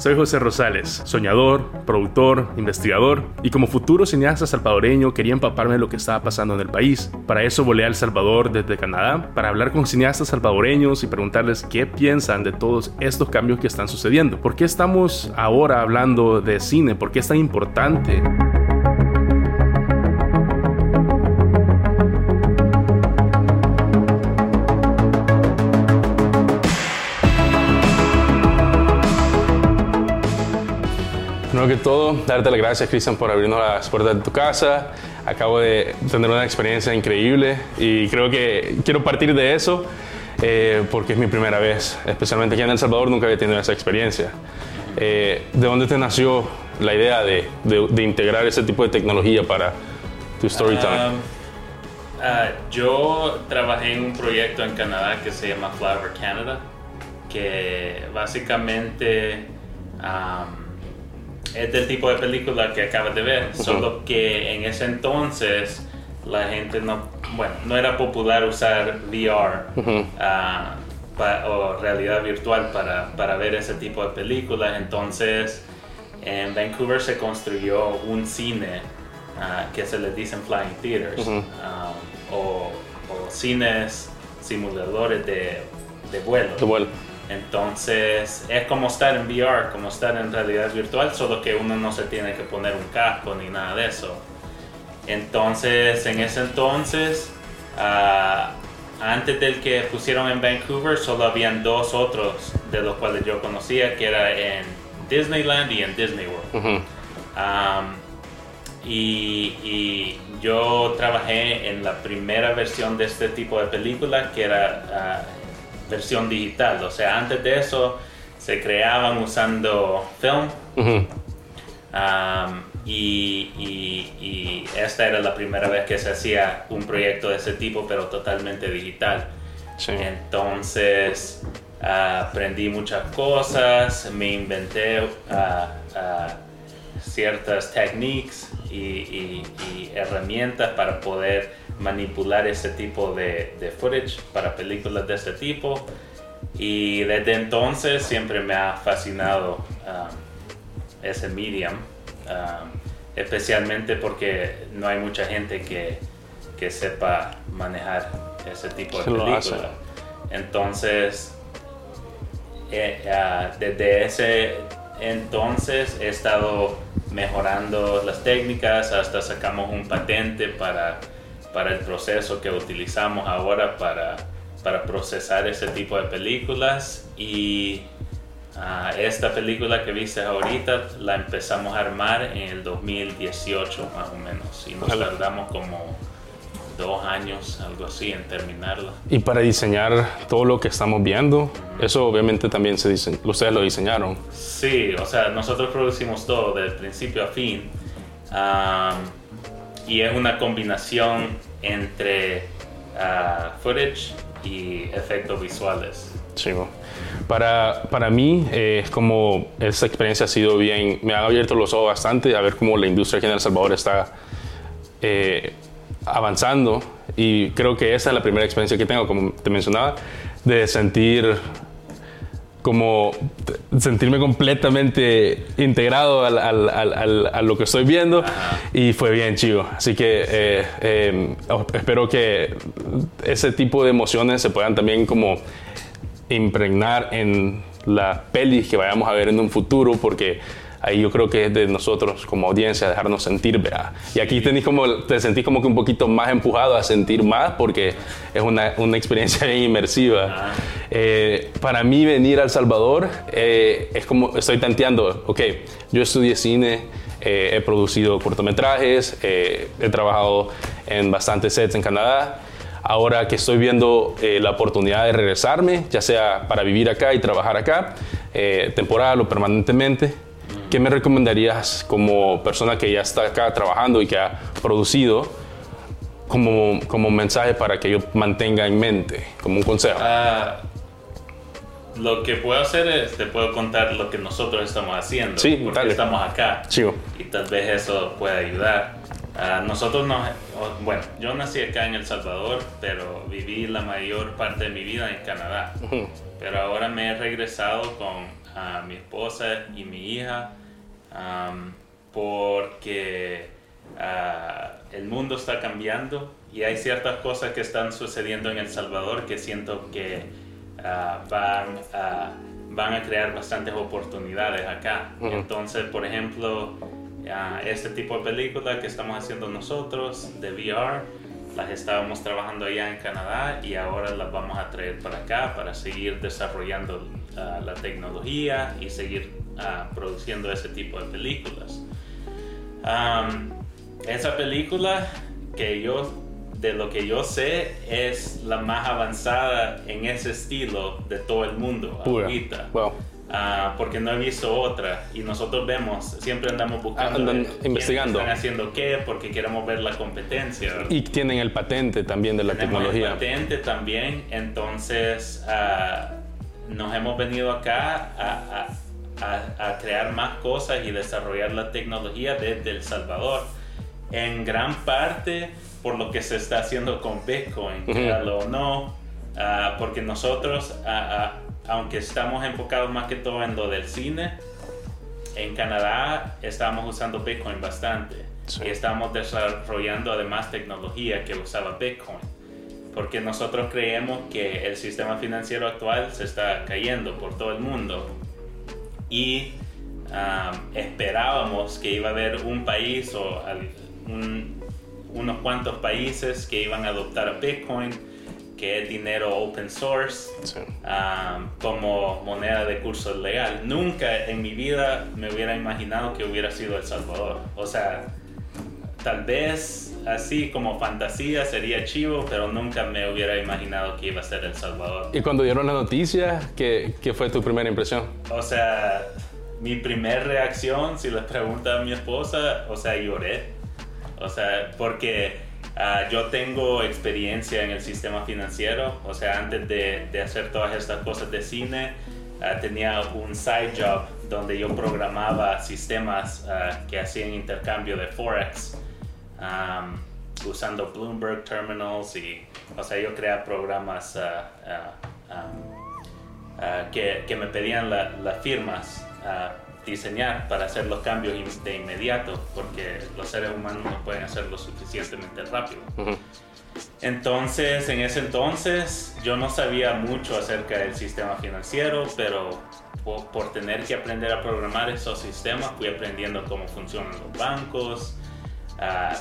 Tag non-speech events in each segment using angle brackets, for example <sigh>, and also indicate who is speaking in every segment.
Speaker 1: Soy José Rosales, soñador, productor, investigador y como futuro cineasta salvadoreño quería empaparme de lo que estaba pasando en el país. Para eso volé a El Salvador desde Canadá para hablar con cineastas salvadoreños y preguntarles qué piensan de todos estos cambios que están sucediendo. ¿Por qué estamos ahora hablando de cine? ¿Por qué es tan importante? Que todo, darte las gracias, Cristian, por abrirnos las puertas de tu casa. Acabo de tener una experiencia increíble y creo que quiero partir de eso eh, porque es mi primera vez, especialmente aquí en El Salvador, nunca había tenido esa experiencia. Eh, ¿De dónde te nació la idea de, de, integrar ese tipo de tecnología para tu storytelling? Um,
Speaker 2: uh, yo trabajé en un proyecto en Canadá que se llama Flower Canada, que básicamente um, es del tipo de película que acabas de ver, solo que en ese entonces la gente no, bueno, no era popular usar VR ah, o realidad virtual para, para, ver ese tipo de películas, entonces en Vancouver se construyó un cine ah, que se le dicen flying theaters ah, o, o, cines simuladores de, de vuelo.
Speaker 1: De vuelo.
Speaker 2: Entonces es como estar en VR, como estar en realidad virtual, solo que uno no se tiene que poner un casco ni nada de eso. Entonces en ese entonces, uh, antes del que pusieron en Vancouver, solo habían dos otros de los cuales yo conocía, que era en Disneyland y en Disney World. Um, y, y, yo trabajé en la primera versión de este tipo de película, que era... Uh, versión digital. O sea, antes de eso se creaban usando film. Um, y, esta era la primera vez que se hacía un proyecto de ese tipo, pero totalmente digital. Entonces aprendí muchas cosas, me inventé uh, uh, ciertas técnicas y, herramientas para poder manipular ese tipo de, footage para películas de este tipo. Y desde entonces siempre me ha fascinado um, ese medium, um, especialmente porque no hay mucha gente que, que sepa manejar ese tipo de películas. Entonces, eh, uh, desde ese entonces he estado mejorando las técnicas, hasta sacamos un patente para, para el proceso que utilizamos ahora para, para procesar ese tipo de películas y ah, esta película que viste ahorita la empezamos a armar en el 2018 más o menos y nos tardamos como dos años, algo así, en terminarla.
Speaker 1: Y para diseñar todo lo que estamos viendo, eso obviamente también se dice, ustedes lo diseñaron.
Speaker 2: Sí, o sea, nosotros producimos todo de principio a fin. Y es una combinación entre uh, footage y efectos visuales.
Speaker 1: Sí, para, para mí eh, es como esa experiencia ha sido bien, me ha abierto los ojos bastante a ver cómo la industria aquí en El Salvador está eh, avanzando y creo que esa es la primera experiencia que tengo, como te mencionaba, de sentir como sentirme completamente integrado al, al, a lo que estoy viendo y fue bien chido. Así que eh, eh, espero que ese tipo de emociones se puedan también como impregnar en la pelis que vayamos a ver en un futuro porque ahí yo creo que es de nosotros como audiencia dejarnos sentir, ¿verdad? Y aquí tenés como, te sentís como que un poquito más empujado a sentir más porque es una, una experiencia bien inmersiva. Eh, para mí venir a El Salvador eh, es como, estoy tanteando, ok, yo estudié cine, eh, he producido cortometrajes, he trabajado en bastantes sets en Canadá. Ahora que estoy viendo la oportunidad de regresarme, ya sea para vivir acá y trabajar acá, temporal o permanentemente, ¿Qué me recomendarías como persona que ya está acá trabajando y que ha producido como, como mensaje para que yo mantenga en mente, como un consejo? Ah,
Speaker 2: lo que puedo hacer es, te puedo contar lo que nosotros estamos haciendo,
Speaker 1: sí,
Speaker 2: porque estamos acá. Y tal vez eso pueda ayudar. Uh, nosotros no, bueno, yo nací acá en El Salvador, pero viví la mayor parte de mi vida en Canadá. Pero ahora me he regresado con a mi esposa y mi hija porque ah, el mundo está cambiando y hay ciertas cosas que están sucediendo en El Salvador que siento que ah, van, a, van a crear bastantes oportunidades acá. Entonces, por ejemplo, ah, este tipo de película que estamos haciendo nosotros de VR, las estábamos trabajando allá en Canadá y ahora las vamos a traer para acá para seguir desarrollando la tecnología y seguir produciendo ese tipo de películas esa película que yo, de lo que yo sé, es la más avanzada en ese estilo de todo el mundo ahorita. Ah, porque no he visto otra y nosotros vemos, siempre andamos buscando,
Speaker 1: Andan investigando,
Speaker 2: están haciendo qué, porque queremos ver la competencia.
Speaker 1: Y tienen el patente también de la tecnología.
Speaker 2: El patente también, entonces uh, nos hemos venido acá a, a a, crear más cosas y desarrollar la tecnología desde El Salvador. En gran parte por lo que se está haciendo con Bitcoin, o no, ah, porque nosotros, ah, aunque estamos enfocados más que todo en lo del cine, en Canadá estamos usando Bitcoin bastante y estamos desarrollando además tecnología que usaba Bitcoin porque nosotros creemos que el sistema financiero actual se está cayendo por todo el mundo y esperábamos que iba a haber un país o unos cuantos países que iban a adoptar a Bitcoin, que es dinero open source, como moneda de curso legal. Nunca en mi vida me hubiera imaginado que hubiera sido El Salvador. O sea, tal vez así como fantasía sería chivo, pero nunca me hubiera imaginado que iba a ser El Salvador.
Speaker 1: ¿Y cuando dieron la noticia, qué, qué fue tu primera impresión?
Speaker 2: O sea, mi primera reacción, si le pregunta a mi esposa, o sea, lloré. O sea, porque ah, yo tengo experiencia en el sistema financiero, o sea, antes de, de hacer todas estas cosas de cine, ah, tenía un side job donde yo programaba sistemas ah, que hacían intercambio de Forex usando Bloomberg Terminals y, o sea, yo creaba programas uh, que, que, me pedían las firmas diseñar para hacer los cambios de inmediato, porque los seres humanos no pueden hacerlo suficientemente rápido. Entonces, en ese entonces, yo no sabía mucho acerca del sistema financiero, pero por, tener que aprender a programar esos sistemas, fui aprendiendo cómo funcionan los bancos,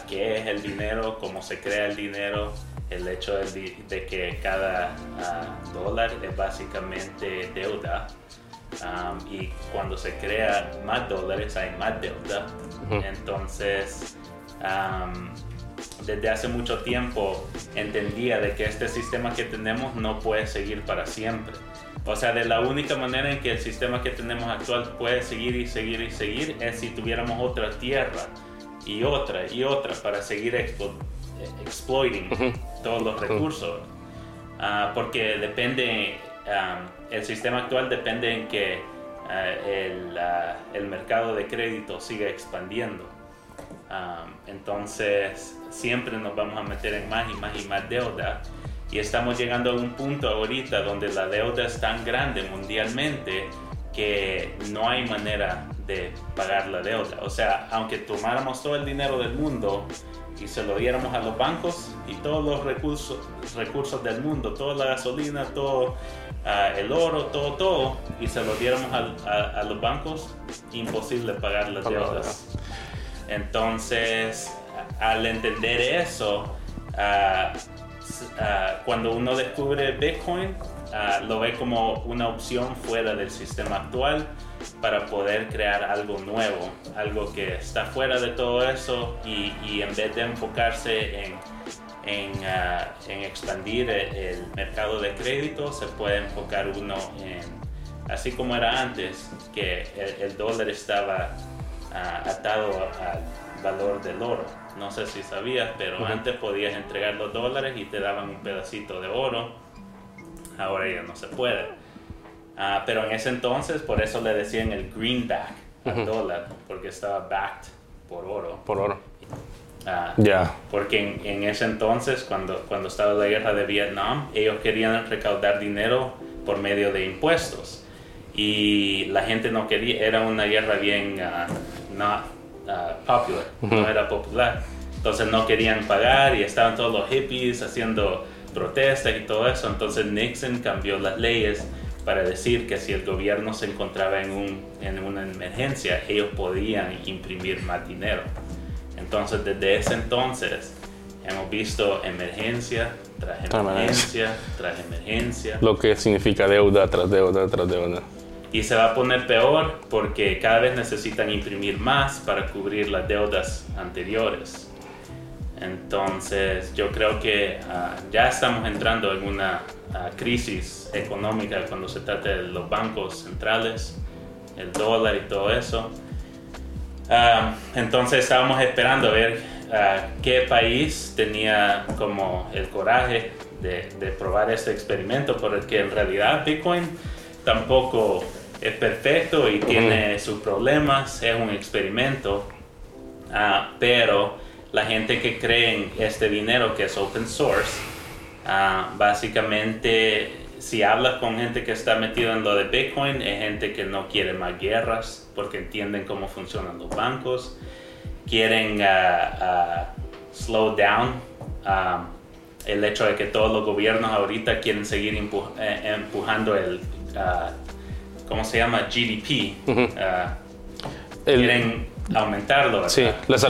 Speaker 2: qué es el dinero, cómo se crea el dinero, el hecho de, que cada dólar es básicamente deuda. Y cuando se crea más dólares hay más deuda. Entonces, desde hace mucho tiempo entendía de que este sistema que tenemos no puede seguir para siempre. O sea, de la única manera en que el sistema que tenemos actual puede seguir y seguir y seguir es si tuviéramos otra tierra y otra y otra para seguir exploiting todos los recursos. Ah, porque depende, el sistema actual depende en que el, ah, el, mercado de crédito siga expandiendo. entonces siempre nos vamos a meter en más y más y más deuda y estamos llegando a un punto ahorita donde la deuda es tan grande mundialmente que no hay manera de pagar la deuda. O sea, aunque tomáramos todo el dinero del mundo y se lo diéramos a los bancos y todos los recursos, recursos del mundo, toda la gasolina, todo el oro, todo, todo, y se lo diéramos a, los bancos, imposible pagar las deudas. Entonces, al entender eso, ah, ah, cuando uno descubre Bitcoin, lo ve como una opción fuera del sistema actual para poder crear algo nuevo, algo que está fuera de todo eso y, en vez de enfocarse en, en, ah, expandir el, mercado de crédito, se puede enfocar uno en, así como era antes, que el, dólar estaba ah, atado al valor del oro. No sé si sabías, pero antes podías entregar los dólares y te daban un pedacito de oro. Ahora ya no se puede. Ah, pero en ese entonces, por eso le decían el greenback al dólar, porque estaba backed por oro.
Speaker 1: Por oro.
Speaker 2: Ah, ya. Porque en, ese entonces, cuando, cuando estaba la guerra de Vietnam, ellos querían recaudar dinero por medio de impuestos. y la gente no quería, era una guerra bien ah, no ah, popular, no era popular. Entonces no querían pagar y estaban todos los hippies haciendo protestas y todo eso. Entonces Nixon cambió las leyes para decir que si el gobierno se encontraba en, un, en una emergencia, ellos podían imprimir más dinero. Entonces desde ese entonces hemos visto emergencia tras emergencia tras emergencia.
Speaker 1: Lo que significa deuda tras deuda tras deuda.
Speaker 2: Y se va a poner peor porque cada vez necesitan imprimir más para cubrir las deudas anteriores. Entonces yo creo que ah, ya estamos entrando en una ah, crisis económica cuando se trata de los bancos centrales, el dólar y todo eso. Ah, entonces estábamos esperando a ver qué país tenía como el coraje de, de probar este experimento, porque en realidad Bitcoin tampoco es perfecto y tiene sus problemas, es un experimento, uh, pero la gente que cree en este dinero que es open source, básicamente si hablas con gente que está metido en lo de Bitcoin, es gente que no quiere más guerras porque entienden cómo funcionan los bancos, quieren uh, slow down um, el hecho de que todos los gobiernos ahorita quieren seguir eh, empujando el ¿cómo se llama? GDP. Ah, quieren aumentarlo.
Speaker 1: Sí,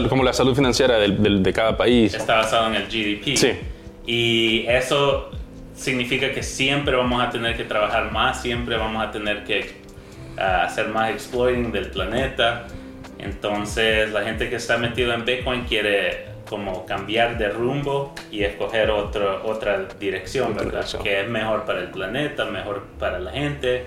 Speaker 1: como la salud financiera de cada país.
Speaker 2: Está basado en el GDP.
Speaker 1: Sí.
Speaker 2: Y eso significa que siempre vamos a tener que trabajar más, siempre vamos a tener que ah, hacer más exploiting del planeta. Entonces la gente que está metida en Bitcoin quiere como cambiar de rumbo y escoger otro, otra dirección, ¿verdad? Que es mejor para el planeta, mejor para la gente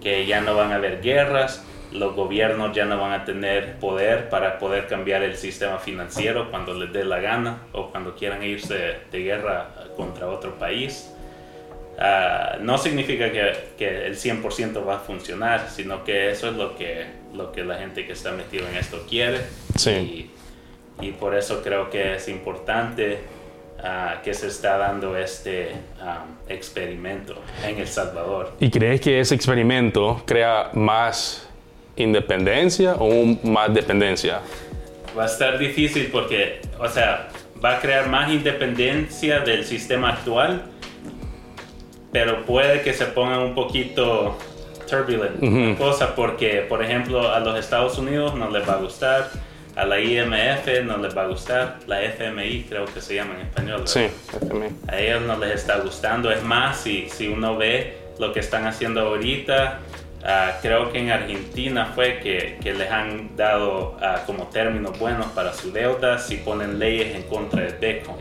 Speaker 2: que ya no van a haber guerras, los gobiernos ya no van a tener poder para poder cambiar el sistema financiero cuando les dé la gana o cuando quieran irse de guerra contra otro país. Ah, no significa que, que el 100% va a funcionar, sino que eso es lo que, lo que la gente que está metida en esto quiere.
Speaker 1: Sí.
Speaker 2: Y, y por eso creo que es importante que se está dando este experimento en El Salvador.
Speaker 1: ¿Y crees que ese experimento crea más independencia o más dependencia?
Speaker 2: Va a estar difícil porque, o sea, va a crear más independencia del sistema actual, pero puede que se ponga un poquito turbulent cosa porque, por ejemplo, a los Estados Unidos no les va a gustar a la IMF no les va a gustar, la FMI creo que se llama en español.
Speaker 1: Sí, FMI.
Speaker 2: A ellos no les está gustando, es más, si, si uno ve lo que están haciendo ahorita, ah, creo que en Argentina fue que, que les han dado ah, como términos buenos para su deuda si ponen leyes en contra de Bitcoin.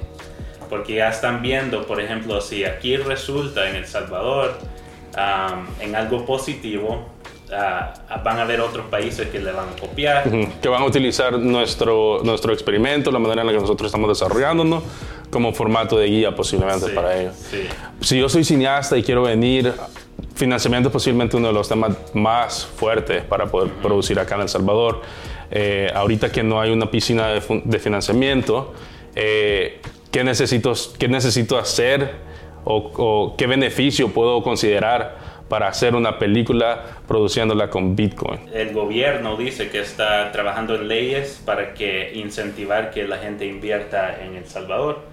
Speaker 2: Porque ya están viendo, por ejemplo, si aquí resulta en El Salvador en algo positivo, van a haber otros países que le van a copiar.
Speaker 1: Que van a utilizar nuestro, nuestro experimento, la manera en la que nosotros estamos desarrollándonos, como formato de guía posiblemente para ellos. Si yo soy cineasta y quiero venir, financiamiento es posiblemente uno de los temas más fuertes para poder producir acá en El Salvador. Eh, ahorita que no hay una piscina de, financiamiento, eh, ¿qué, necesito, ¿qué necesito hacer o, o qué beneficio puedo considerar? para hacer una película produciéndola con Bitcoin.
Speaker 2: El gobierno dice que está trabajando en leyes para que incentivar que la gente invierta en El Salvador.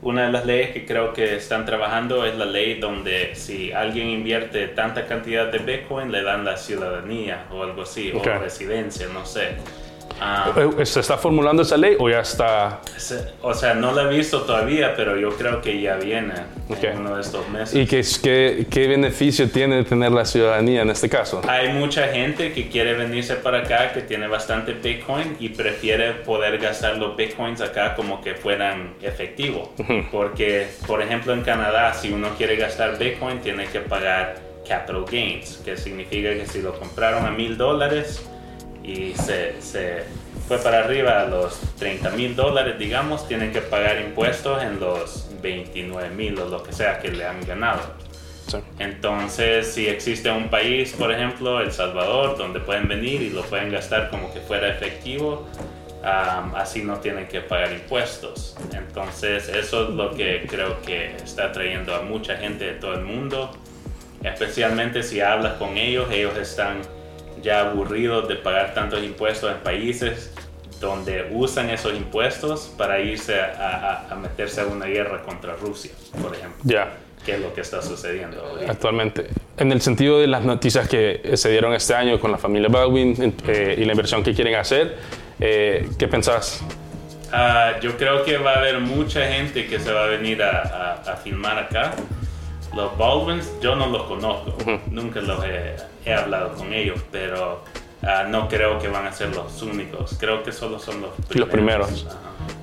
Speaker 2: Una de las leyes que creo que están trabajando es la ley donde si alguien invierte tanta cantidad de Bitcoin le dan la ciudadanía o algo así, o residencia, no sé.
Speaker 1: Ah. Eh, ¿Se está formulando esa ley o ya está?
Speaker 2: O sea, no la he visto todavía, pero yo creo que ya viene en uno de estos meses.
Speaker 1: ¿Y qué, qué, qué, beneficio tiene tener la ciudadanía en este caso?
Speaker 2: Hay mucha gente que quiere venirse para acá, que tiene bastante Bitcoin y prefiere poder gastar los Bitcoins acá como que fueran efectivos. Porque, por ejemplo, en Canadá, si uno quiere gastar Bitcoin, tiene que pagar capital gains, que significa que si lo compraron a mil dólares, y se, se fue para arriba a los 30 mil dólares, digamos, tienen que pagar impuestos en los 29 mil o lo que sea que le han ganado. Entonces, si existe un país, por ejemplo, El Salvador, donde pueden venir y lo pueden gastar como que fuera efectivo, así no tienen que pagar impuestos. Entonces, eso es lo que creo que está trayendo a mucha gente de todo el mundo especialmente si hablas con ellos, ellos están ya aburridos de pagar tantos impuestos en países donde usan esos impuestos para irse a, meterse a una guerra contra Rusia, por ejemplo.
Speaker 1: Ya.
Speaker 2: ¿Qué es lo que está sucediendo
Speaker 1: actualmente? En el sentido de las noticias que se dieron este año con la familia Baldwin eh, y la inversión que quieren hacer, eh, ¿qué pensás?
Speaker 2: Ah, yo creo que va a haber mucha gente que se va a venir a, a, filmar acá. Los Baldwins yo no los conozco, nunca los he, hablado con ellos, pero ah, no creo que van a ser los únicos. Creo que solo son los primeros.
Speaker 1: Los primeros.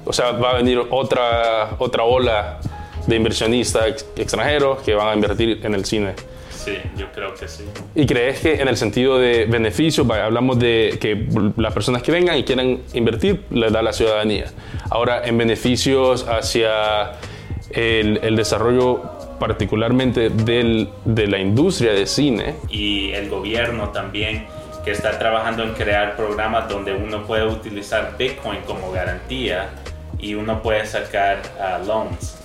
Speaker 1: O sea, va a venir otra, otra ola de inversionistas extranjeros que van a invertir en el cine.
Speaker 2: Sí, yo creo que sí.
Speaker 1: ¿Y crees que en el sentido de beneficios, hablamos de que las personas que vengan y quieran invertir, les da la ciudadanía? Ahora, en beneficios hacia el, el desarrollo particularmente del, de la industria de cine.
Speaker 2: Y el gobierno también, que está trabajando en crear programas donde uno puede utilizar Bitcoin como garantía y uno puede sacar uh, loans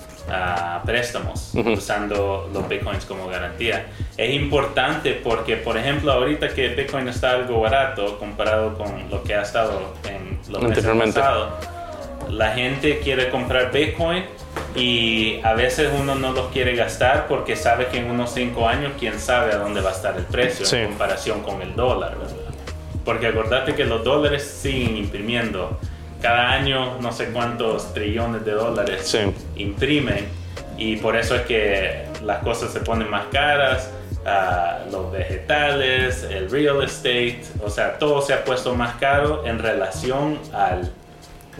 Speaker 2: préstamos usando los bitcoins como garantía. Es importante porque, por ejemplo, ahorita que bitcoin está algo barato comparado con lo que ha estado en los meses pasados, la gente quiere comprar bitcoin y a veces uno no los quiere gastar porque sabe que en unos 5 años quién sabe a dónde va a estar el precio en comparación con el dólar, ¿verdad? Porque acordate que los dólares siguen imprimiendo. Cada año no sé cuántos trillones de dólares imprimen y por eso es que las cosas se ponen más caras, uh, los vegetales, el real estate, o sea, todo se ha puesto más caro en relación al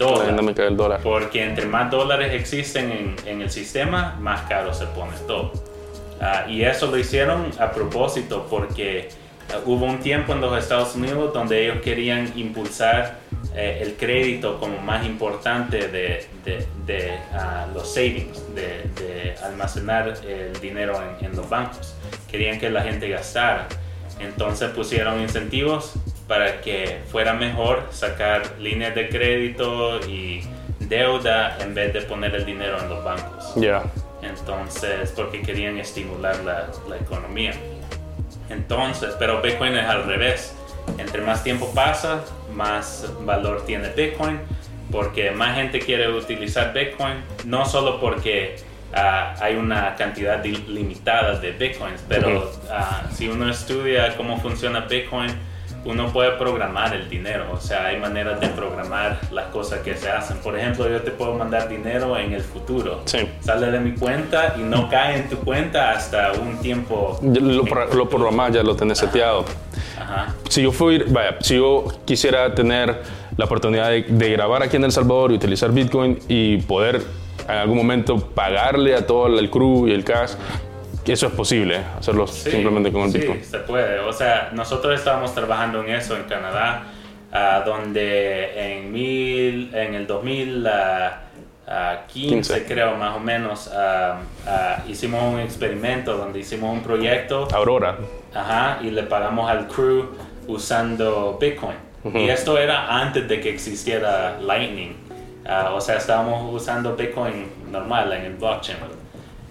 Speaker 2: dólar.
Speaker 1: dólar.
Speaker 2: Porque entre más dólares existen en, en el sistema, más caro se pone todo. Uh, y eso lo hicieron a propósito porque uh, hubo un tiempo en los Estados Unidos donde ellos querían impulsar eh, el crédito como más importante de, de, ah, los savings, de, almacenar el dinero en, los bancos. Querían que la gente gastara. Entonces pusieron incentivos para que fuera mejor sacar líneas de crédito y deuda en vez de poner el dinero en los bancos.
Speaker 1: Ya.
Speaker 2: Entonces, porque querían estimular la, la economía. Entonces, pero Bitcoin es al revés. Entre más tiempo pasa, más valor tiene Bitcoin, porque más gente quiere utilizar Bitcoin, no solo porque ah, hay una cantidad limitada de Bitcoins, pero ah, si uno estudia cómo funciona Bitcoin, uno puede programar el dinero, o sea, hay maneras de programar las cosas que se hacen. Por ejemplo, yo te puedo mandar dinero en el futuro. Sale de mi cuenta y no cae en tu cuenta hasta un tiempo.
Speaker 1: Lo, lo programas, ya lo tenés seteado. Si yo fui, vaya, si yo quisiera tener la oportunidad de, grabar aquí en El Salvador y utilizar Bitcoin y poder en algún momento pagarle a todo el crew y el cash, eso es posible, hacerlo simplemente con el Bitcoin.
Speaker 2: Sí, se puede. O sea, nosotros estábamos trabajando en eso en Canadá, uh, donde en, mil, en el 2015, creo más o menos, hicimos un experimento donde hicimos un proyecto.
Speaker 1: Aurora.
Speaker 2: Ajá, y le pagamos al crew usando Bitcoin. Y esto era antes de que existiera Lightning. Ah, o sea, estábamos usando Bitcoin normal en el blockchain.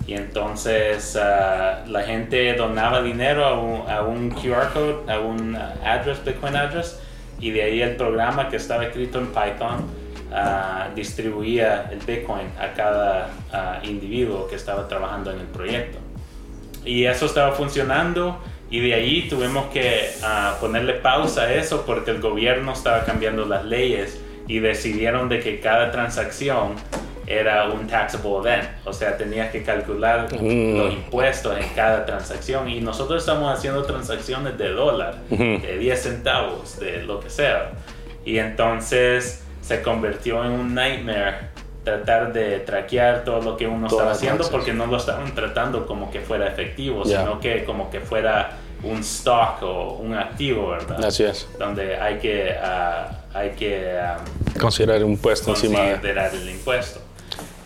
Speaker 2: Y entonces ah, la gente donaba dinero a un, a un, QR code, a un address, Bitcoin address, y de ahí el programa que estaba escrito en Python ah, distribuía el Bitcoin a cada individuo que estaba trabajando en el proyecto. Y eso estaba funcionando y de ahí tuvimos que ah, ponerle pausa a eso porque el gobierno estaba cambiando las leyes y decidieron de que cada transacción era un taxable event, o sea, tenías que calcular mm. los impuestos en cada transacción y nosotros estamos haciendo transacciones de dólar, de 10 centavos, de lo que sea. Y entonces se convirtió en un nightmare tratar de traquear todo lo que uno estaba haciendo porque no lo estaban tratando como que fuera efectivo, sino que como que fuera un stock o un activo, ¿verdad?
Speaker 1: Así es.
Speaker 2: Donde hay que, uh, hay que
Speaker 1: um, considerar un impuesto encima
Speaker 2: considerar el impuesto.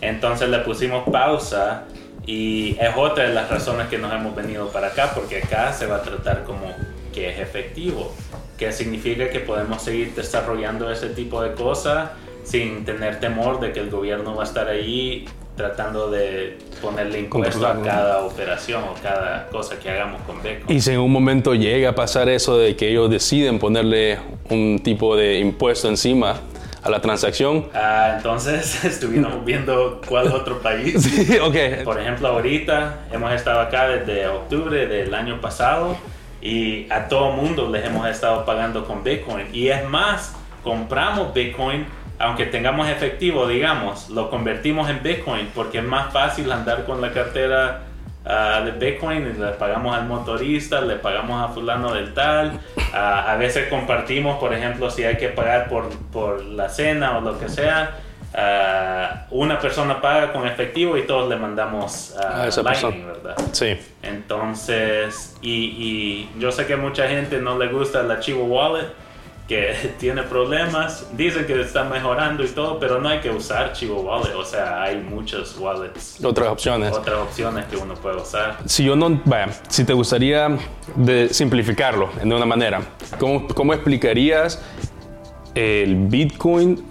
Speaker 2: Entonces le pusimos pausa y es otra de las razones que nos hemos venido para acá, porque acá se va a tratar como que es efectivo, que significa que podemos seguir desarrollando ese tipo de cosas sin tener temor de que el gobierno va a estar ahí tratando de ponerle impuesto a cada operación o cada cosa que hagamos con Bitcoin.
Speaker 1: Y si en un momento llega a pasar eso de que ellos deciden ponerle un tipo de impuesto encima a la transacción.
Speaker 2: Ah, entonces <laughs> estuvimos viendo cuál otro país. <laughs>
Speaker 1: Sí, ok.
Speaker 2: Por ejemplo, ahorita hemos estado acá desde octubre del año pasado y a todo mundo les hemos estado pagando con Bitcoin. Y es más, compramos Bitcoin, aunque tengamos efectivo, digamos, lo convertimos en Bitcoin porque es más fácil andar con la cartera ah, de Bitcoin y le pagamos al motorista, le pagamos a fulano del tal. Ah, a veces compartimos, por ejemplo, si hay que pagar por, por la cena o lo que sea. ah, una persona paga con efectivo y todos le mandamos
Speaker 1: A
Speaker 2: a
Speaker 1: esa
Speaker 2: Lightning,
Speaker 1: persona.
Speaker 2: ¿verdad?
Speaker 1: Sí.
Speaker 2: Entonces, y, y yo sé que mucha gente no le gusta el archivo wallet, que <laughs> tiene problemas. Dicen que está mejorando y todo, pero no hay que usar Chivo Wallet. O sea, hay muchos wallets,
Speaker 1: Otras opciones.
Speaker 2: otras opciones que uno puede usar.
Speaker 1: Si yo no, vaya, si te gustaría de simplificarlo de una manera, ¿cómo, cómo explicarías el Bitcoin,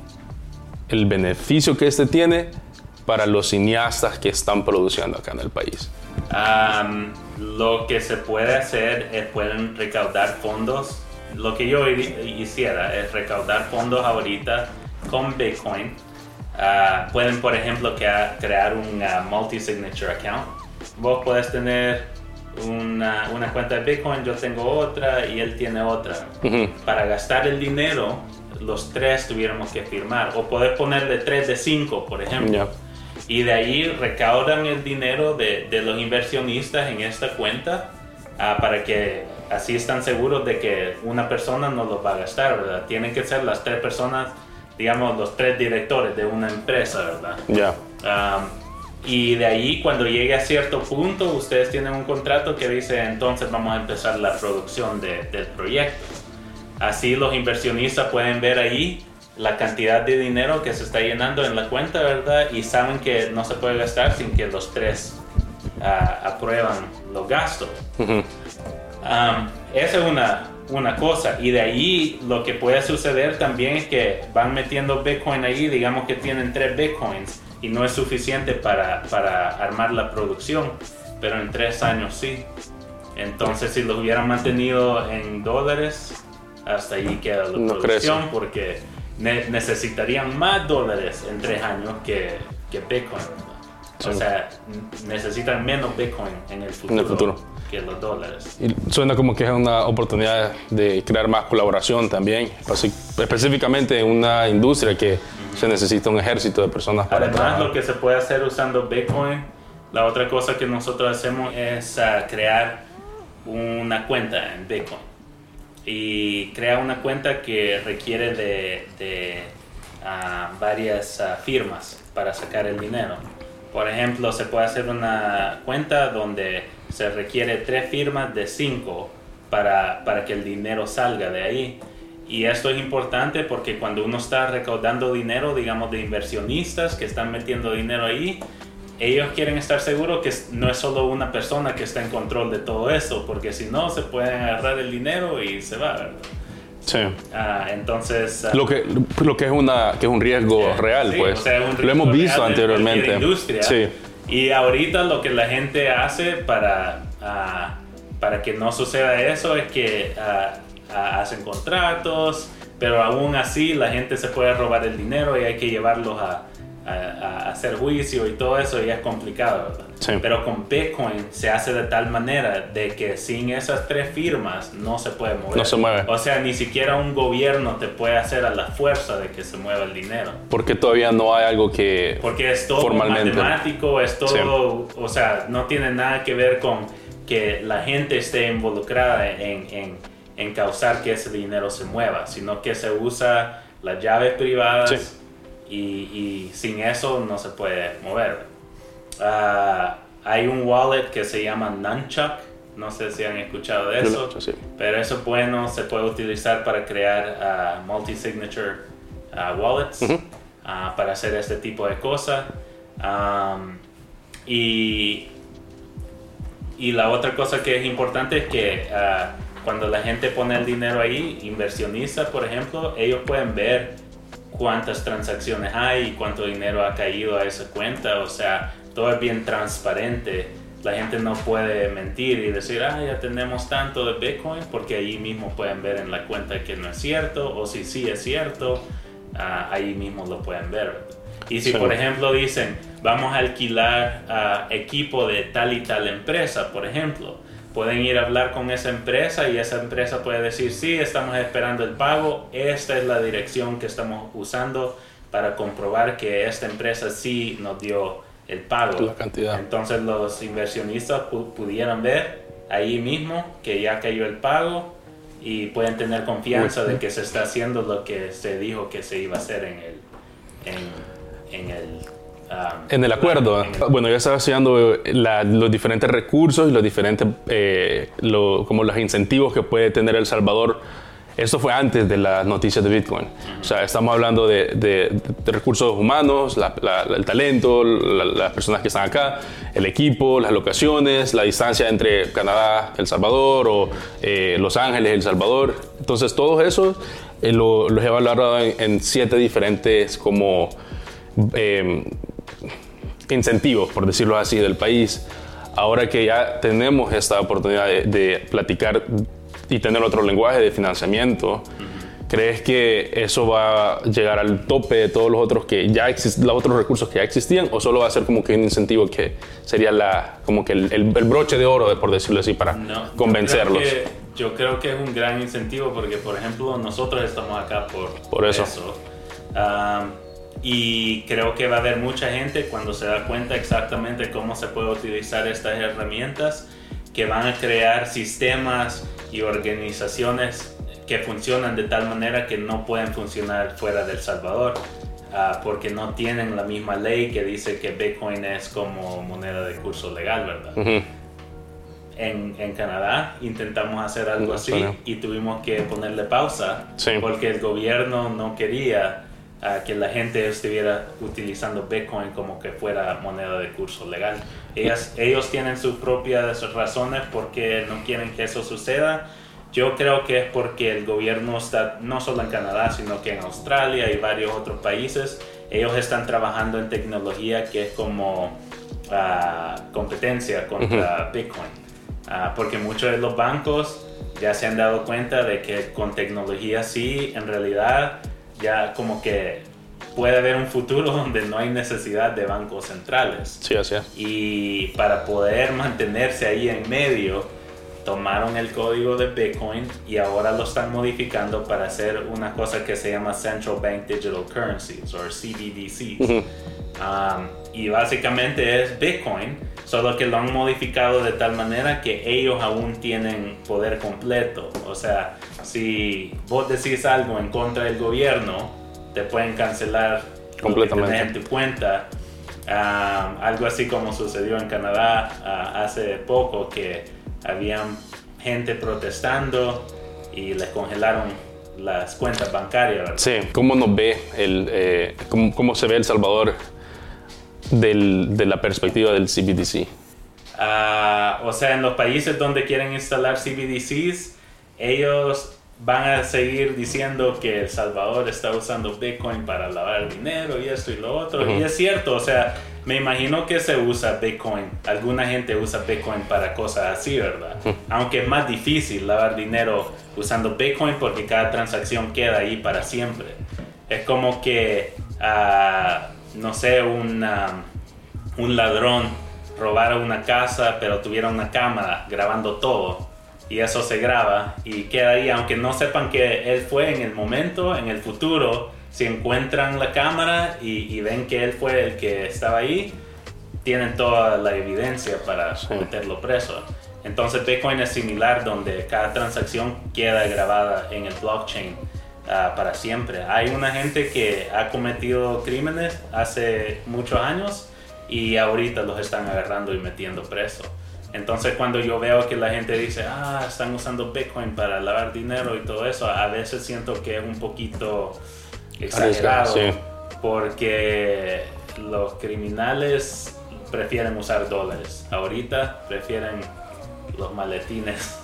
Speaker 1: el beneficio que este tiene para los cineastas que están produciendo acá en el país?
Speaker 2: Am, lo que se puede hacer es pueden recaudar fondos. Lo que yo hi- hiciera es recaudar fondos ahorita con Bitcoin. Ah, pueden, por ejemplo, crea- crear un ah, multi-signature account. Vos puedes tener una, una cuenta de Bitcoin, yo tengo otra y él tiene otra.
Speaker 1: Ujú.
Speaker 2: Para gastar el dinero, los tres tuviéramos que firmar. O poder ponerle tres de cinco, por ejemplo
Speaker 1: Ya.
Speaker 2: y de ahí recaudan el dinero de, de los inversionistas en esta cuenta ah, para que así están seguros de que una persona no los va a gastar, ¿verdad? Tienen que ser las tres personas, digamos, los tres directores de una empresa, ¿verdad?
Speaker 1: Ya.
Speaker 2: Um, y de ahí, cuando llegue a cierto punto, ustedes tienen un contrato que dice entonces vamos a empezar la producción de- del proyecto. Así los inversionistas pueden ver ahí la cantidad de dinero que se está llenando en la cuenta, ¿verdad? Y saben que no se puede gastar sin que los tres ah, aprueban los gastos.
Speaker 1: Ujú.
Speaker 2: Um, esa es una, una cosa. Y de ahí lo que puede suceder también es que van metiendo Bitcoin ahí, digamos que tienen tres Bitcoins y no es suficiente para, para armar la producción, pero en tres años sí. Entonces si los hubieran mantenido en dólares, hasta ahí queda la
Speaker 1: No
Speaker 2: producción
Speaker 1: crece.
Speaker 2: porque ne- necesitarían más dólares en tres años que, que Bitcoin. O
Speaker 1: Sí.
Speaker 2: sea, necesitan menos Bitcoin en el futuro,
Speaker 1: el futuro.
Speaker 2: Que los dólares.
Speaker 1: Y suena como que es una oportunidad de crear más colaboración también, específicamente en una industria que se necesita un ejército de personas para
Speaker 2: Además,
Speaker 1: trabajar.
Speaker 2: lo que se puede hacer usando Bitcoin, la otra cosa que nosotros hacemos es ah, crear una cuenta en Bitcoin. Y crear una cuenta que requiere de, de, ah, varias ah, firmas para sacar el dinero. Por ejemplo, se puede hacer una cuenta donde se requiere tres firmas de cinco para, para que el dinero salga de ahí. Y esto es importante porque cuando uno está recaudando dinero, digamos, de inversionistas que están metiendo dinero ahí, ellos quieren estar seguros que no es solo una persona que está en control de todo eso, porque si no, se pueden agarrar el dinero y se va, ¿verdad?
Speaker 1: Sí.
Speaker 2: Ah, entonces... ah,
Speaker 1: Lo que, lo que es, una, que es un riesgo
Speaker 2: eh,
Speaker 1: real, pues. lo hemos visto anteriormente. Sí.
Speaker 2: Y ahorita lo que la gente hace para, ah, para que no suceda eso es que ah, ah, hacen contratos, pero aún así la gente se puede robar el dinero y hay que llevarlos a, a- a hacer juicio y todo eso y es complicado, ¿verdad?
Speaker 1: Sí.
Speaker 2: Pero con Bitcoin se hace de tal manera de que sin esas tres firmas no se puede mover.
Speaker 1: No se mueve.
Speaker 2: O sea, ni siquiera un gobierno te puede hacer a la fuerza de que se mueva el dinero.
Speaker 1: Porque todavía no hay algo que...
Speaker 2: Porque es todo
Speaker 1: Formalmente.
Speaker 2: matemático, es todo, o sea, no tiene nada que ver con que la gente esté involucrada en, en, en causar que ese dinero se mueva, sino que se usa las llaves privadas
Speaker 1: Sí.
Speaker 2: Y, y sin eso no se puede mover. Ah, hay un wallet que se llama Nunchuck, no sé si han escuchado de eso.
Speaker 1: Sí.
Speaker 2: Pero eso es bueno, se puede utilizar para crear ah, multi-signature ah, wallets
Speaker 1: Ujú.
Speaker 2: ah, para hacer este tipo de cosas. Am, y, y la otra cosa que es importante es que cuando la gente pone el dinero ahí, inversionistas, por ejemplo, ellos pueden ver cuántas transacciones hay y cuánto dinero ha caído a esa cuenta. O sea, todo es bien transparente. La gente no puede mentir y decir, ah, ya tenemos tanto de Bitcoin, porque ahí mismo pueden ver en la cuenta que no es cierto, o si sí es cierto, ah, ahí mismo lo pueden ver. Y si, por ejemplo, dicen, vamos a alquilar equipo de tal y tal empresa, por ejemplo, pueden ir a hablar con esa empresa y esa empresa puede decir, sí, estamos esperando el pago, esta es la dirección que estamos usando para comprobar que esta empresa sí nos dio el pago.
Speaker 1: La cantidad.
Speaker 2: Entonces los inversionistas pudieran ver ahí mismo que ya cayó el pago y pueden tener confianza de que se está haciendo lo que se dijo que se iba a hacer en el, en, en el
Speaker 1: en el acuerdo. Bueno, yo estaba estudiando los diferentes recursos y los diferentes, eh, como los incentivos que puede tener El Salvador. Esto fue antes de las noticias de Bitcoin. O sea, estamos hablando de, recursos humanos, el talento, las personas que están acá, el equipo, las locaciones, la distancia entre Canadá, El Salvador o eh, Los Ángeles, El Salvador. Entonces, todos esos eh, los he evaluado en, en, siete diferentes como incentivos, por decirlo así, del país. Ahora que ya tenemos esta oportunidad de, platicar y tener otro lenguaje de financiamiento, ¿crees que eso va a llegar al tope de todos los otros que ya los otros recursos que ya existían o solo va a ser como que un incentivo que sería la como que el, broche de oro, por decirlo así, para convencerlos?
Speaker 2: Yo creo, que, es un gran incentivo porque, por ejemplo, nosotros estamos acá por,
Speaker 1: por eso.
Speaker 2: Y creo que va a haber mucha gente cuando se da cuenta exactamente cómo se puede utilizar estas herramientas que van a crear sistemas y organizaciones que funcionan de tal manera que no pueden funcionar fuera del Salvador. Uh, porque no tienen la misma ley que dice que Bitcoin es como moneda de curso legal, ¿verdad? en, en, Canadá intentamos hacer algo así y tuvimos que ponerle pausa porque el gobierno no quería que la gente estuviera utilizando Bitcoin como que fuera moneda de curso legal. Ellas, ellos tienen sus propias razones porque no quieren que eso suceda. Yo creo que es porque el gobierno está, no solo en Canadá, sino que en Australia y varios otros países, ellos están trabajando en tecnología que es como ah, competencia contra Bitcoin. Ah, porque muchos de los bancos ya se han dado cuenta de que con tecnología sí, en realidad ya como que puede haber un futuro <laughs> donde no hay necesidad de bancos centrales.
Speaker 1: Sí, así es.
Speaker 2: Y para poder mantenerse ahí en medio, tomaron el código de Bitcoin y ahora lo están modificando para hacer una cosa que se llama Central Bank Digital Currencies o CBDCs. Um, y básicamente es Bitcoin, solo que lo han modificado de tal manera que ellos aún tienen poder completo. O sea, si vos decís algo en contra del gobierno, te pueden cancelar
Speaker 1: completamente
Speaker 2: en tu cuenta. Ah, algo así como sucedió en Canadá ah, hace poco, que habían gente protestando y les congelaron las cuentas bancarias.
Speaker 1: Sí, ¿cómo nos ve el, eh, cómo, se ve El Salvador de la perspectiva del CBDC?
Speaker 2: Ah, o sea, en los países donde quieren instalar CBDCs, ellos van a seguir diciendo que El Salvador está usando Bitcoin para lavar dinero y esto y lo otro. Y es cierto, o sea, me imagino que se usa Bitcoin. Alguna gente usa Bitcoin para cosas así, ¿verdad? Aunque es más difícil lavar dinero usando Bitcoin porque cada transacción queda ahí para siempre. Es como que, uh, no sé, un, un ladrón robara una casa pero tuviera una cámara grabando todo y eso se graba y queda ahí, aunque no sepan que él fue en el momento, en el futuro, si encuentran la cámara y, ven que él fue el que estaba ahí, tienen toda la evidencia para meterlo preso. Entonces Bitcoin es similar donde cada transacción queda grabada en el blockchain ah, para siempre. Hay una gente que ha cometido crímenes hace muchos años y ahorita los están agarrando y metiendo preso. Entonces cuando yo veo que la gente dice, ah, están usando Bitcoin para lavar dinero y todo eso, a veces siento que es un poquito exagerado porque los criminales prefieren usar dólares. Ahorita prefieren los maletines.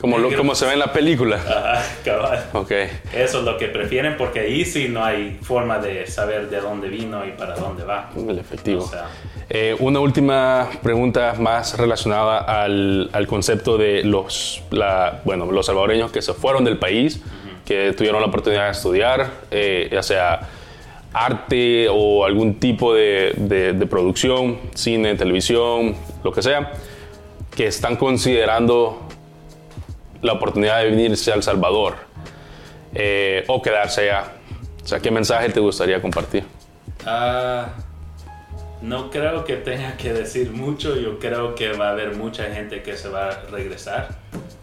Speaker 1: Como, lo, como se ve en la película.
Speaker 2: Ajá, <laughs> cabal.
Speaker 1: Ok.
Speaker 2: Eso es lo que prefieren porque ahí sí no hay forma de saber de dónde vino y para dónde va.
Speaker 1: El efectivo.
Speaker 2: O sea,
Speaker 1: Eh, una última pregunta más relacionada al, al concepto de los, la- bueno, los salvadoreños que se fueron del país, que tuvieron la oportunidad de estudiar, eh, ya sea arte o algún tipo de, de- de producción, cine, televisión, lo que sea, que están considerando la oportunidad de venirse a El Salvador eh, o quedarse allá. O sea, ¿qué mensaje te gustaría compartir?
Speaker 2: Ah, no creo que tenga que decir mucho. Yo creo que va a haber mucha gente que se va a regresar.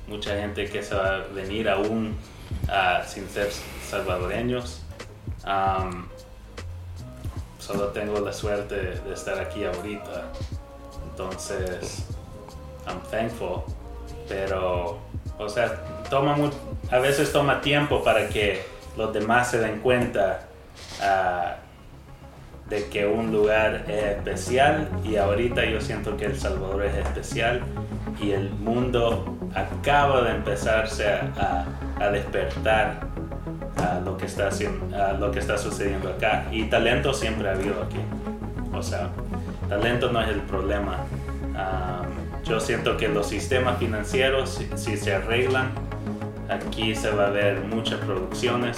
Speaker 2: Mucha gente que se va a venir aún ah, sin ser salvadoreños. Am, solo tengo la suerte de estar aquí ahorita. Entonces, I'm thankful. Pero, o sea, toma a veces toma tiempo para que los demás se den cuenta ah, de que un lugar es especial y ahorita yo siento que El Salvador es especial y el mundo acaba de empezarse a, despertar a lo que está a lo que está sucediendo acá. Y talento siempre ha habido aquí. O sea talento no es el problema Am, yo siento que los sistemas financieros si, si se arreglan aquí se va a ver muchas producciones